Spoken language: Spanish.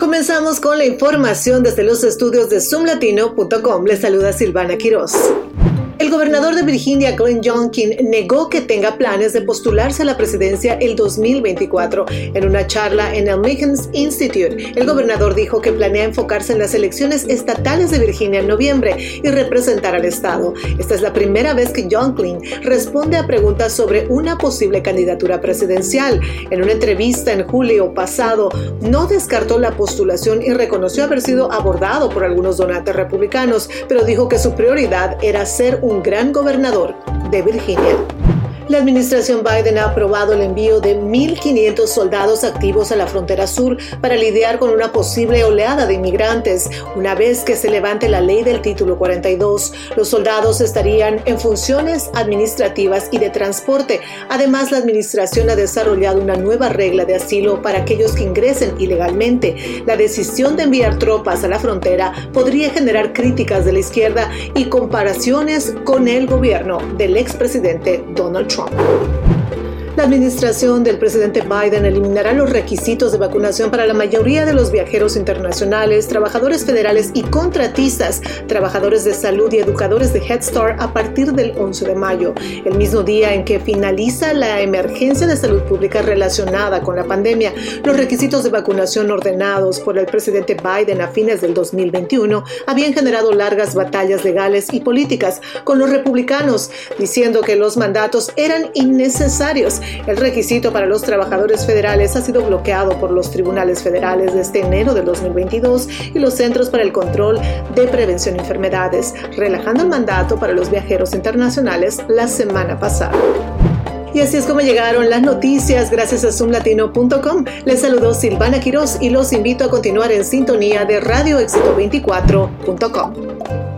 Comenzamos con la información desde los estudios de zoomlatino.com. Les saluda Silvana Quiroz. El gobernador de Virginia, Glenn Youngkin, negó que tenga planes de postularse a la presidencia el 2024. En una charla en el Mickens Institute, el gobernador dijo que planea enfocarse en las elecciones estatales de Virginia en noviembre y representar al estado. Esta es la primera vez que Youngkin responde a preguntas sobre una posible candidatura presidencial. En una entrevista en julio pasado, no descartó la postulación y reconoció haber sido abordado por algunos donantes republicanos, pero dijo que su prioridad era ser un gran gobernador de Virginia. La administración Biden ha aprobado el envío de 1.500 soldados activos a la frontera sur para lidiar con una posible oleada de inmigrantes. Una vez que se levante la ley del título 42, los soldados estarían en funciones administrativas y de transporte. Además, la administración ha desarrollado una nueva regla de asilo para aquellos que ingresen ilegalmente. La decisión de enviar tropas a la frontera podría generar críticas de la izquierda y comparaciones con el gobierno del expresidente Donald Trump. した La administración del presidente Biden eliminará los requisitos de vacunación para la mayoría de los viajeros internacionales, trabajadores federales y contratistas, trabajadores de salud y educadores de Head Start a partir del 11 de mayo, el mismo día en que finaliza la emergencia de salud pública relacionada con la pandemia. Los requisitos de vacunación ordenados por el presidente Biden a fines del 2021 habían generado largas batallas legales y políticas con los republicanos, diciendo que los mandatos eran innecesarios el requisito para los trabajadores federales ha sido bloqueado por los tribunales federales desde enero del 2022 y los Centros para el Control de Prevención de Enfermedades, relajando el mandato para los viajeros internacionales la semana pasada. Y así es como llegaron las noticias gracias a zoomlatino.com. Les saludó Silvana Quiroz y los invito a continuar en sintonía de radioexito24.com.